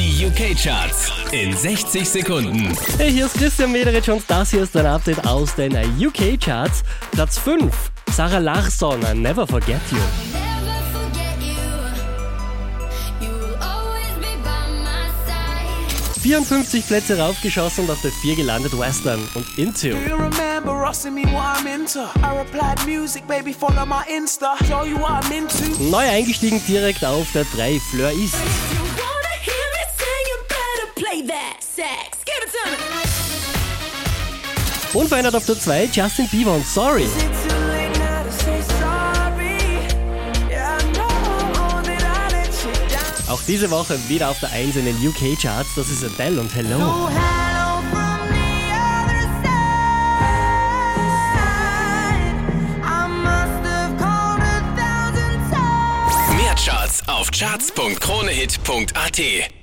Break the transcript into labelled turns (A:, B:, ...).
A: Die UK-Charts in 60 Sekunden.
B: Hey, hier ist Christian Mederich und das hier ist ein Update aus den UK-Charts. Platz 5, Sarah Larsson, I Never Forget You.
C: Never forget you. You will always be by my side.
B: 54 Plätze raufgeschossen und auf der 4 gelandet Western und Into.
D: Do you remember asking me what I'm into? I replied, music, baby, follow my Insta. Show you what I'm into.
B: Neu eingestiegen direkt auf der 3, Fleur ist. Unverändert auf der 2, Justin Bieber und Sorry. Auch diese Woche wieder auf der 1 in den UK-Charts, das ist Adele und Hello.
A: Mehr Charts auf charts.kronehit.at.